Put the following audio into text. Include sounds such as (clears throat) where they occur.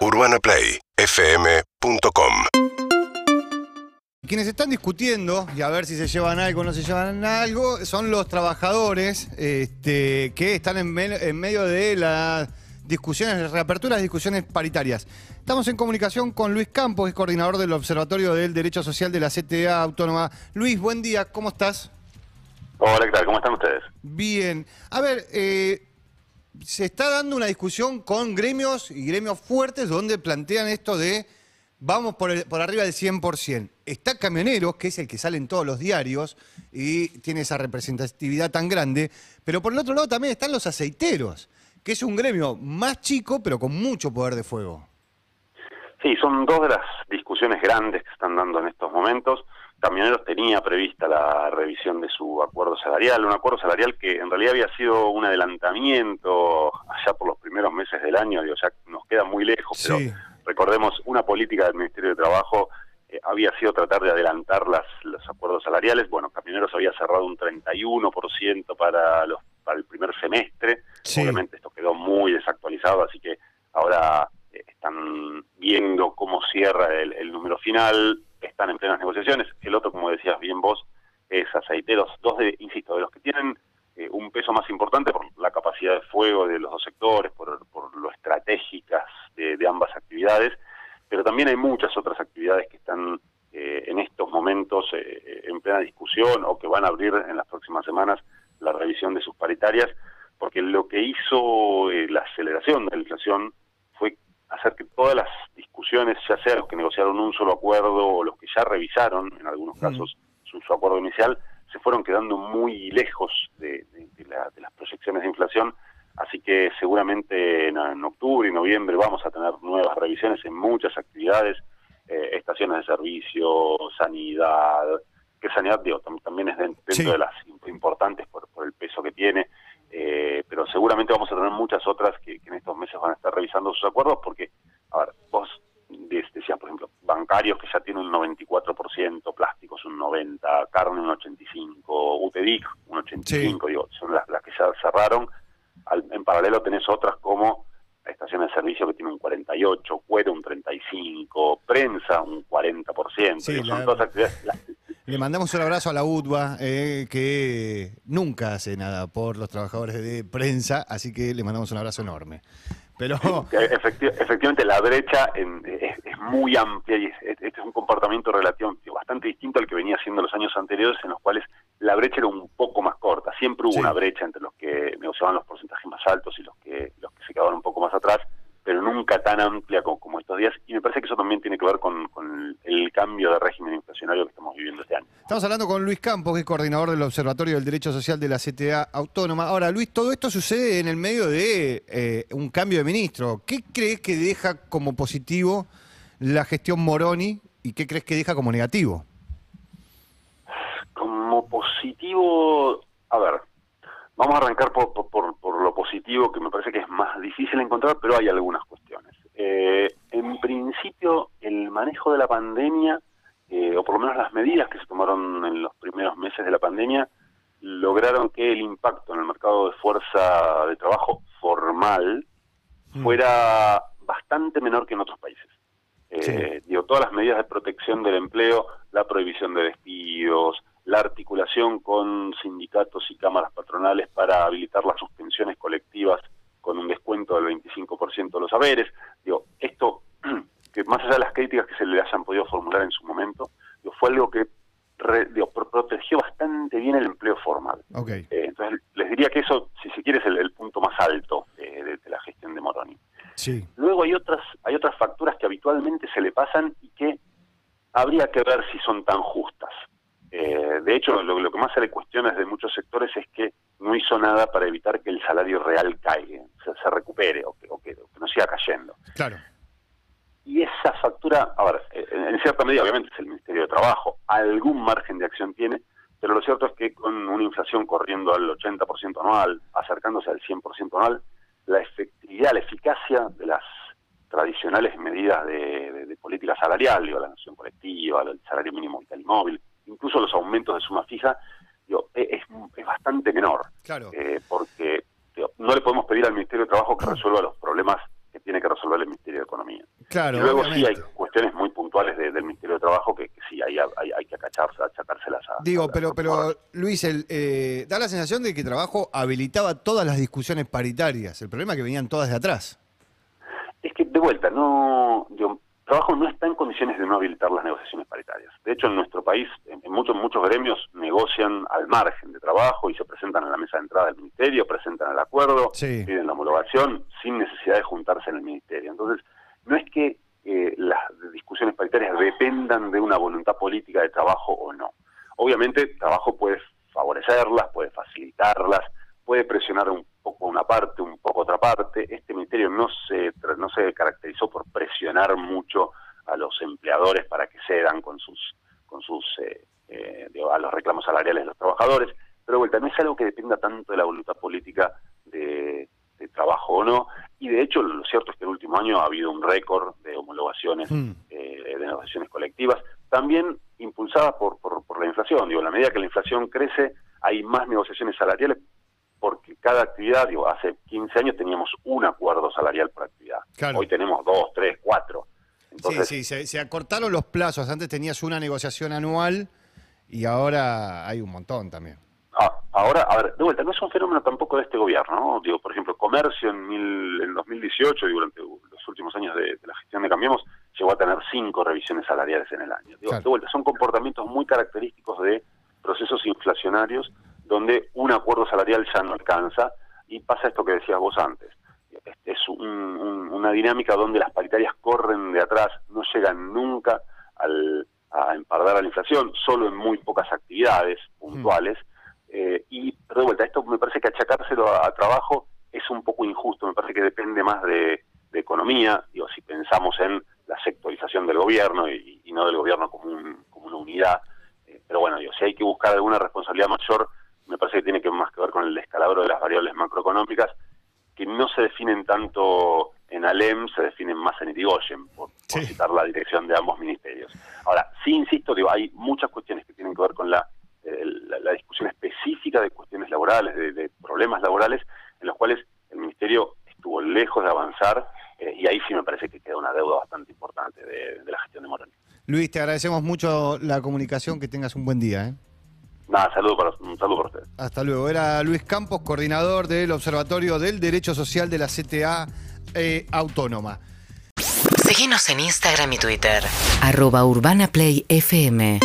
UrbanaPlayFM.com Quienes están discutiendo y a ver si se llevan algo o no se llevan algo son los trabajadores este, que están en, me- en medio de las discusiones, de reapertura de discusiones paritarias. Estamos en comunicación con Luis Campos, que es coordinador del Observatorio del Derecho Social de la CTA Autónoma. Luis, buen día, ¿cómo estás? Hola, ¿qué tal? ¿Cómo están ustedes? Bien. A ver, eh, se está dando una discusión con gremios y gremios fuertes donde plantean esto de vamos por, el- por arriba del 100%. Está Camioneros, que es el que sale en todos los diarios y tiene esa representatividad tan grande, pero por el otro lado también están los aceiteros, que es un gremio más chico pero con mucho poder de fuego. Sí, son dos de las discusiones grandes que se están dando en estos momentos. Camioneros tenía prevista la revisión de su acuerdo salarial, un acuerdo salarial que en realidad había sido un adelantamiento allá por los primeros meses del año, digo, ya nos queda muy lejos, Sí. pero recordemos, una política del Ministerio de Trabajo eh, había sido tratar de adelantar las, los acuerdos salariales. Bueno, Camioneros había cerrado un 31% para, los, para el primer semestre. Sí. Obviamente esto quedó muy desactualizado, así que ahora eh, están viendo cómo cierra el, el número final, están en plenas negociaciones. El otro, como decías bien vos, es aceiteros. Dos de, insisto, de los que tienen eh, un peso más importante por la capacidad de fuego de los dos sectores, por, lo estratégicas de, de ambas actividades, pero también hay muchas otras actividades que están eh, en estos momentos eh, en plena discusión o que van a abrir en las próximas semanas la revisión de sus paritarias, porque lo que hizo eh, la aceleración de la inflación hacer que todas las discusiones, ya sea los que negociaron un solo acuerdo o los que ya revisaron, en algunos Mm. casos, su, su acuerdo inicial, se fueron quedando muy lejos de, de- de la- de las proyecciones de inflación. Así que seguramente en, en octubre y noviembre vamos a tener nuevas revisiones en muchas actividades, eh, estaciones de servicio, sanidad, que sanidad digo, tam- también es den- dentro Sí. de las im- importantes por, por el peso que tiene, eh, pero seguramente vamos tener muchas otras que, que en estos meses van a estar revisando sus acuerdos porque, a ver, vos de- decías, por ejemplo, bancarios que ya tienen un 94%, plásticos un 90%, carne un 85%, UTEDIC un 85%, digo, son las, las que ya cerraron. Al- en paralelo tenés otras como estaciones de servicio que tienen un 48%, cuero un 35%, prensa un 40%, Sí, digo, son todas actividades... las- Le mandamos un abrazo a la UTBA, eh, que nunca hace nada por los trabajadores de prensa, así que le mandamos un abrazo enorme. Pero (laughs) efecti- efectivamente la brecha en- es, es muy amplia y es- es- este es un comportamiento relativo bastante distinto al que venía siendo los años anteriores en los cuales la brecha era un poco más corta. Siempre hubo Sí. una brecha entre los que negociaban los porcentajes más altos y los que los que se quedaban un poco más atrás, pero nunca tan amplia como, como estos días. Y me parece que eso también tiene que ver con, con el cambio de régimen inflacionario estamos hablando con Luis Campos, que es coordinador del Observatorio del Derecho Social de la CTA Autónoma. Ahora, Luis, todo esto sucede en el medio de eh, un cambio de ministro. ¿Qué crees que deja como positivo la gestión Moroni y qué crees que deja como negativo? Como positivo, a ver, vamos a arrancar por, por, por- lo positivo, que me parece que es más difícil encontrar, pero hay algunas cuestiones. Eh, en principio, el manejo de la pandemia, o por lo menos las medidas que se tomaron en los primeros meses de la pandemia, lograron que el impacto en el mercado de fuerza de trabajo formal fuera bastante menor que en otros países. Eh, Digo, todas las medidas de protección del empleo, la prohibición de despidos, la articulación con sindicatos y cámaras patronales para habilitar las suspensiones colectivas con un descuento del 25% de los haberes. Digo, esto, (clears throat) que más allá de las críticas que se le hayan podido formular en su momento, fue algo que re- digo, protegió bastante bien el empleo formal. Eh, entonces, les diría que eso, si se quiere, es el, el punto más alto de- de- de la gestión de Moroni. Sí. Luego hay otras, hay otras facturas que habitualmente se le pasan y que habría que ver si son tan justas. Eh, de hecho, lo, lo que más se le cuestiona desde muchos sectores es que no hizo nada para evitar que el salario real caiga, se, se recupere o que, o que- o que no siga cayendo. Claro. Y esa factura, a ver, eh, en cierta medida obviamente es el Ministerio de Trabajo, algún margen de acción tiene, pero lo cierto es que con una inflación corriendo al 80% anual, acercándose al 100% anual, la efectividad, la eficacia de las tradicionales medidas de, de- de política salarial, digo, la nación colectiva, el salario mínimo vital y móvil, incluso los aumentos de suma fija, digo, e- es, es bastante menor. Claro. Eh, porque digo, no le podemos pedir al Ministerio de Trabajo que resuelva los problemas que tiene que resolver el Ministerio de Economía. Claro, y luego sí hay cuestiones muy puntuales de- del Ministerio de Trabajo que, que sí hay, hay, hay que acacharse, achacárselas a. Digo, a pero, pero. Luis, el, eh, da la sensación de que trabajo habilitaba todas las discusiones paritarias. El problema es que venían todas de atrás. Es que, de vuelta, no. Digo, trabajo no está en condiciones de no habilitar las negociaciones paritarias. De hecho, en nuestro país, en, en muchos, muchos gremios negocian al margen de trabajo y se presentan en la mesa de entrada del ministerio, presentan el acuerdo, Sí. piden la homologación sin necesidad de juntarse en el ministerio. Entonces, no es que eh, las discusiones paritarias dependan de una voluntad política de trabajo o no. Obviamente, trabajo puede favorecerlas, puede facilitarlas, puede presionar un poco una parte, un poco otra parte. Este ministerio no se no se caracterizó por presionar mucho a los empleadores para que cedan con sus con sus eh, eh, a los reclamos salariales de los trabajadores. Pero de vuelta, no es algo que dependa tanto de la voluntad política de trabajo o no. Y de hecho, lo cierto es que el último año ha habido un récord de homologaciones Mm. eh, de negociaciones colectivas, también impulsada por, por, por la inflación. Digo, a la medida que la inflación crece, hay más negociaciones salariales porque cada actividad, digo, hace 15 años teníamos un acuerdo salarial por actividad. Claro. Hoy tenemos dos, tres, cuatro. Entonces, sí, sí, se, se acortaron los plazos. Antes tenías una negociación anual y ahora hay un montón también. Ah, ahora, a ver, de vuelta, no es un fenómeno tampoco de este gobierno, ¿no? Digo, por ejemplo, comercio en, mil, en 2018, digo, durante los últimos años de, de la gestión de Cambiemos, llegó a tener cinco revisiones salariales en el año. Digo, Claro. de vuelta, son comportamientos muy característicos de procesos inflacionarios donde un acuerdo salarial ya no alcanza y pasa esto que decías vos antes. Este es un- un- una dinámica donde las paritarias corren de atrás, no llegan nunca al, a empardar a la inflación, solo en muy pocas actividades puntuales. Eh, y, de vuelta, esto me parece que achacárselo a, a trabajo es un poco injusto, me parece que depende más de, de economía, digo, si pensamos en la sectorización del gobierno y, y no del gobierno como, un- como una unidad. Eh, pero bueno, digo, si hay que buscar alguna responsabilidad mayor, me parece que tiene que más que ver con el descalabro de las variables macroeconómicas, que no se definen tanto en Alem, se definen más en Irigoyen, por, por Sí. citar la dirección de ambos ministerios. Ahora, sí insisto, digo, hay muchas cuestiones que tienen que ver con la, eh, la, la discusión específica de cuestiones laborales, de, de problemas laborales, en los cuales el ministerio estuvo lejos de avanzar, eh, y ahí sí me parece que queda una deuda bastante importante de, de la gestión de Moreno. Luis, te agradecemos mucho la comunicación. Que tengas un buen día. ¿eh? Nada, saludo para, un saludo para ustedes. Hasta luego. Era Luis Campos, coordinador del Observatorio del Derecho Social de la CTA eh, Autónoma. Seguinos en Instagram y Twitter. arroba urbanaplayfm